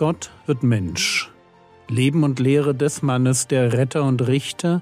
Gott wird Mensch. Leben und Lehre des Mannes, der Retter und Richter,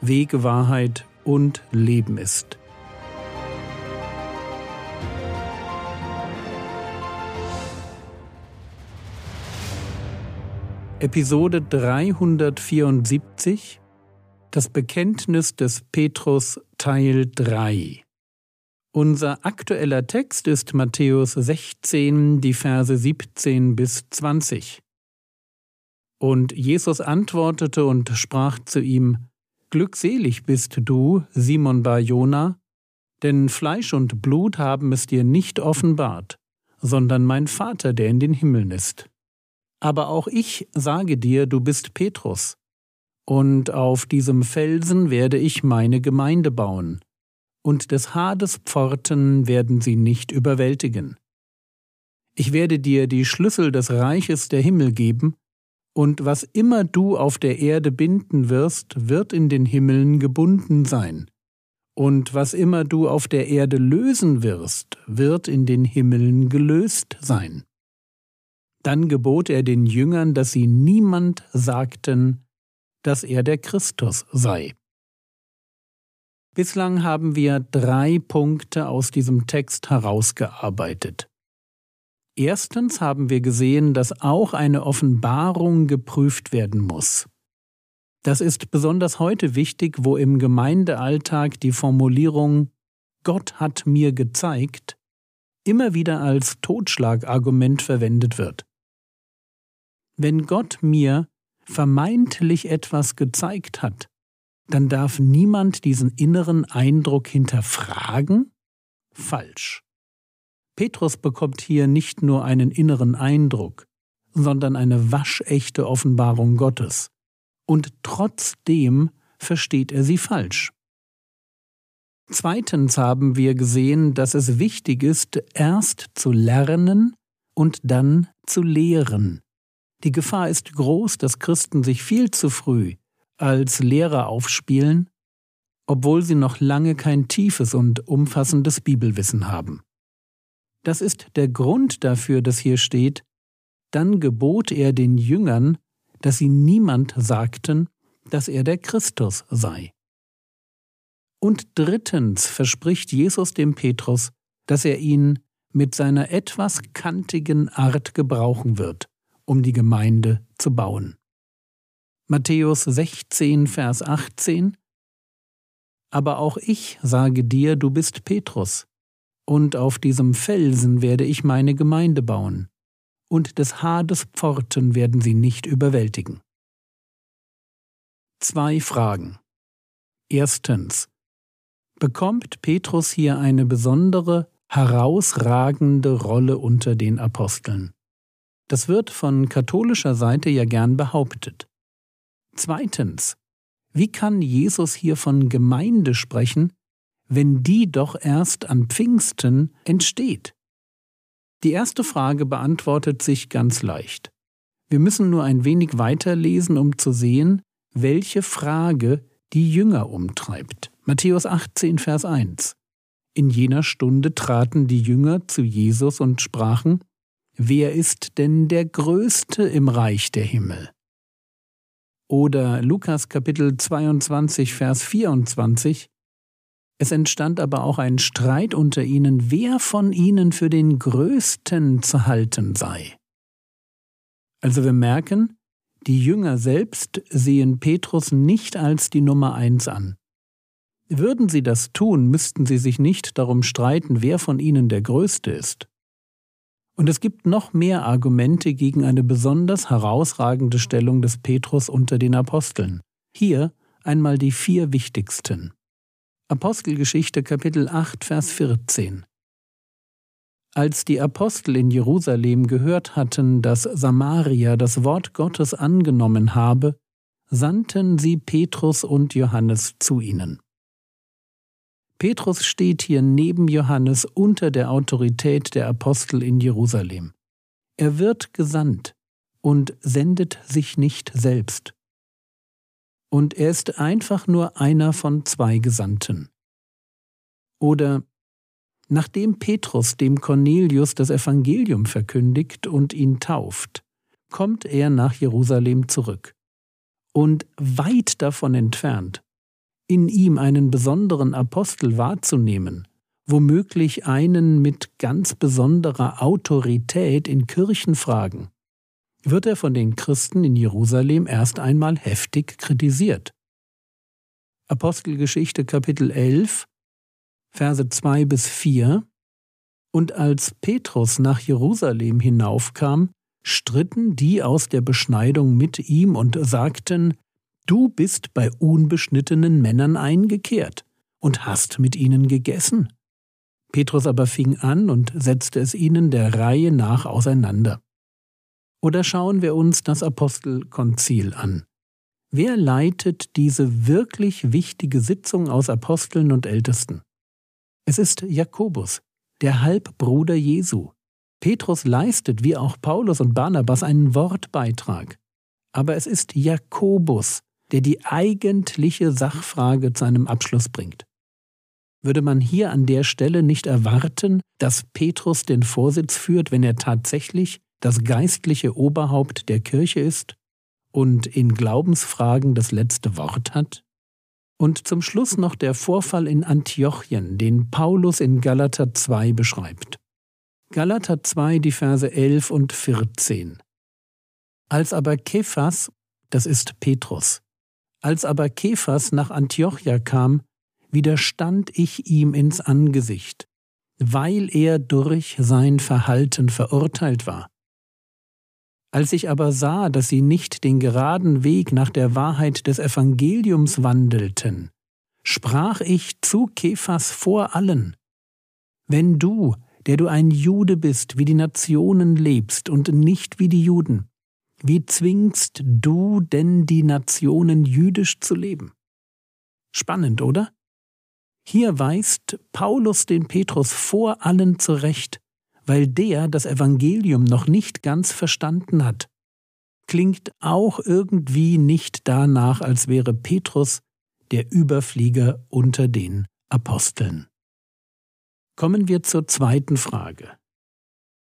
Weg, Wahrheit und Leben ist. Episode 374 Das Bekenntnis des Petrus Teil 3 unser aktueller Text ist Matthäus 16, die Verse 17 bis 20. Und Jesus antwortete und sprach zu ihm, Glückselig bist du, Simon bar Jona, denn Fleisch und Blut haben es dir nicht offenbart, sondern mein Vater, der in den Himmeln ist. Aber auch ich sage dir, du bist Petrus, und auf diesem Felsen werde ich meine Gemeinde bauen, und des Hades Pforten werden sie nicht überwältigen. Ich werde dir die Schlüssel des Reiches der Himmel geben, und was immer du auf der Erde binden wirst, wird in den Himmeln gebunden sein, und was immer du auf der Erde lösen wirst, wird in den Himmeln gelöst sein. Dann gebot er den Jüngern, dass sie niemand sagten, dass er der Christus sei. Bislang haben wir drei Punkte aus diesem Text herausgearbeitet. Erstens haben wir gesehen, dass auch eine Offenbarung geprüft werden muss. Das ist besonders heute wichtig, wo im Gemeindealltag die Formulierung Gott hat mir gezeigt immer wieder als Totschlagargument verwendet wird. Wenn Gott mir vermeintlich etwas gezeigt hat, dann darf niemand diesen inneren Eindruck hinterfragen? Falsch. Petrus bekommt hier nicht nur einen inneren Eindruck, sondern eine waschechte Offenbarung Gottes. Und trotzdem versteht er sie falsch. Zweitens haben wir gesehen, dass es wichtig ist, erst zu lernen und dann zu lehren. Die Gefahr ist groß, dass Christen sich viel zu früh als Lehrer aufspielen, obwohl sie noch lange kein tiefes und umfassendes Bibelwissen haben. Das ist der Grund dafür, dass hier steht, dann gebot er den Jüngern, dass sie niemand sagten, dass er der Christus sei. Und drittens verspricht Jesus dem Petrus, dass er ihn mit seiner etwas kantigen Art gebrauchen wird, um die Gemeinde zu bauen. Matthäus 16, Vers 18 Aber auch ich sage dir, du bist Petrus, und auf diesem Felsen werde ich meine Gemeinde bauen, und des Hades Pforten werden sie nicht überwältigen. Zwei Fragen. Erstens. Bekommt Petrus hier eine besondere, herausragende Rolle unter den Aposteln? Das wird von katholischer Seite ja gern behauptet. Zweitens, wie kann Jesus hier von Gemeinde sprechen, wenn die doch erst an Pfingsten entsteht? Die erste Frage beantwortet sich ganz leicht. Wir müssen nur ein wenig weiterlesen, um zu sehen, welche Frage die Jünger umtreibt. Matthäus 18, Vers 1. In jener Stunde traten die Jünger zu Jesus und sprachen, Wer ist denn der Größte im Reich der Himmel? Oder Lukas Kapitel 22, Vers 24. Es entstand aber auch ein Streit unter ihnen, wer von ihnen für den Größten zu halten sei. Also wir merken, die Jünger selbst sehen Petrus nicht als die Nummer eins an. Würden sie das tun, müssten sie sich nicht darum streiten, wer von ihnen der Größte ist. Und es gibt noch mehr Argumente gegen eine besonders herausragende Stellung des Petrus unter den Aposteln. Hier einmal die vier wichtigsten. Apostelgeschichte Kapitel 8, Vers 14. Als die Apostel in Jerusalem gehört hatten, dass Samaria das Wort Gottes angenommen habe, sandten sie Petrus und Johannes zu ihnen. Petrus steht hier neben Johannes unter der Autorität der Apostel in Jerusalem. Er wird gesandt und sendet sich nicht selbst. Und er ist einfach nur einer von zwei Gesandten. Oder nachdem Petrus dem Cornelius das Evangelium verkündigt und ihn tauft, kommt er nach Jerusalem zurück. Und weit davon entfernt, in ihm einen besonderen Apostel wahrzunehmen, womöglich einen mit ganz besonderer Autorität in Kirchenfragen, wird er von den Christen in Jerusalem erst einmal heftig kritisiert. Apostelgeschichte Kapitel 11, Verse 2 bis 4 Und als Petrus nach Jerusalem hinaufkam, stritten die aus der Beschneidung mit ihm und sagten, Du bist bei unbeschnittenen Männern eingekehrt und hast mit ihnen gegessen. Petrus aber fing an und setzte es ihnen der Reihe nach auseinander. Oder schauen wir uns das Apostelkonzil an. Wer leitet diese wirklich wichtige Sitzung aus Aposteln und Ältesten? Es ist Jakobus, der Halbbruder Jesu. Petrus leistet, wie auch Paulus und Barnabas, einen Wortbeitrag. Aber es ist Jakobus, der die eigentliche Sachfrage zu einem Abschluss bringt. Würde man hier an der Stelle nicht erwarten, dass Petrus den Vorsitz führt, wenn er tatsächlich das geistliche Oberhaupt der Kirche ist und in Glaubensfragen das letzte Wort hat? Und zum Schluss noch der Vorfall in Antiochien, den Paulus in Galater 2 beschreibt. Galater 2, die Verse 11 und 14. Als aber Kephas, das ist Petrus, als aber Kephas nach Antiochia kam, widerstand ich ihm ins Angesicht, weil er durch sein Verhalten verurteilt war. Als ich aber sah, dass sie nicht den geraden Weg nach der Wahrheit des Evangeliums wandelten, sprach ich zu Kephas vor allen, wenn du, der du ein Jude bist, wie die Nationen lebst und nicht wie die Juden, wie zwingst du denn die Nationen jüdisch zu leben? Spannend, oder? Hier weist Paulus den Petrus vor allen zurecht, weil der das Evangelium noch nicht ganz verstanden hat. Klingt auch irgendwie nicht danach, als wäre Petrus der Überflieger unter den Aposteln. Kommen wir zur zweiten Frage.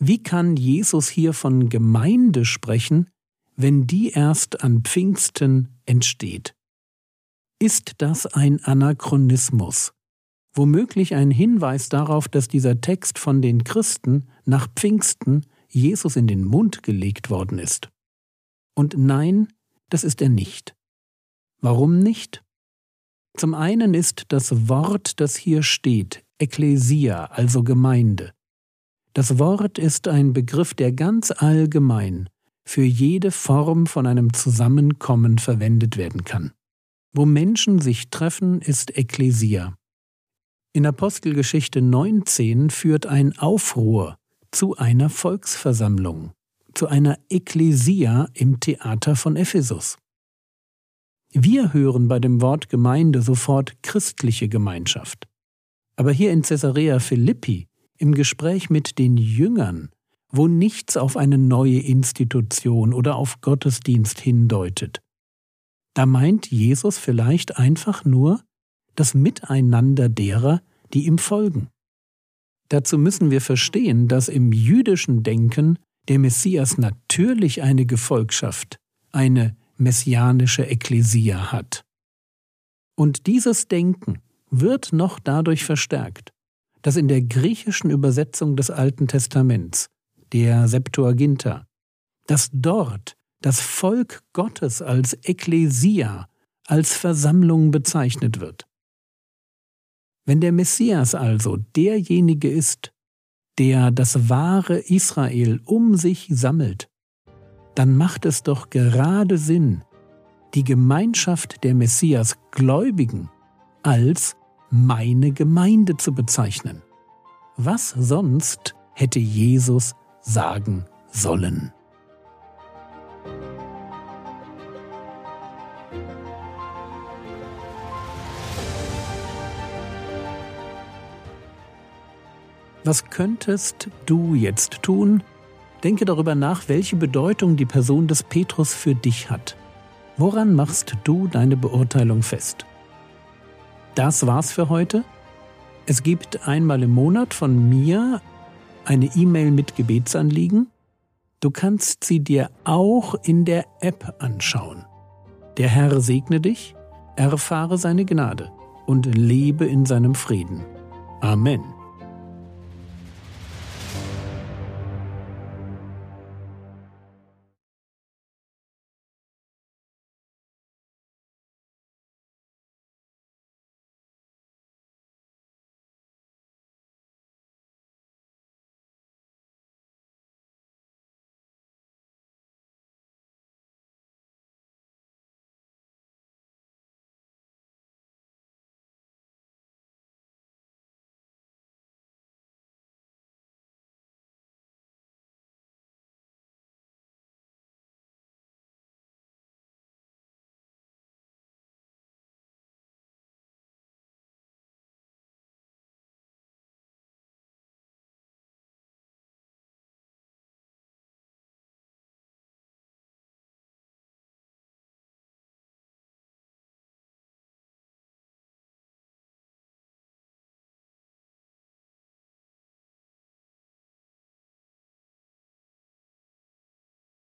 Wie kann Jesus hier von Gemeinde sprechen, wenn die erst an Pfingsten entsteht? Ist das ein Anachronismus? womöglich ein Hinweis darauf, dass dieser Text von den Christen nach Pfingsten Jesus in den Mund gelegt worden ist. Und nein, das ist er nicht. Warum nicht? Zum einen ist das Wort, das hier steht, Ekklesia, also Gemeinde. Das Wort ist ein Begriff, der ganz allgemein für jede Form von einem Zusammenkommen verwendet werden kann. Wo Menschen sich treffen, ist Ekklesia. In Apostelgeschichte 19 führt ein Aufruhr zu einer Volksversammlung, zu einer Ekklesia im Theater von Ephesus. Wir hören bei dem Wort Gemeinde sofort christliche Gemeinschaft. Aber hier in Caesarea Philippi, im Gespräch mit den Jüngern, wo nichts auf eine neue Institution oder auf Gottesdienst hindeutet, da meint Jesus vielleicht einfach nur das Miteinander derer, die ihm folgen. Dazu müssen wir verstehen, dass im jüdischen Denken der Messias natürlich eine Gefolgschaft, eine messianische Ekklesia hat. Und dieses Denken wird noch dadurch verstärkt, dass in der griechischen Übersetzung des Alten Testaments, der Septuaginta, dass dort das Volk Gottes als Ekklesia, als Versammlung bezeichnet wird. Wenn der Messias also derjenige ist, der das wahre Israel um sich sammelt, dann macht es doch gerade Sinn, die Gemeinschaft der Messias Gläubigen als meine Gemeinde zu bezeichnen. Was sonst hätte Jesus sagen sollen? Was könntest du jetzt tun? Denke darüber nach, welche Bedeutung die Person des Petrus für dich hat. Woran machst du deine Beurteilung fest? Das war's für heute. Es gibt einmal im Monat von mir eine E-Mail mit Gebetsanliegen. Du kannst sie dir auch in der App anschauen. Der Herr segne dich, erfahre seine Gnade und lebe in seinem Frieden. Amen.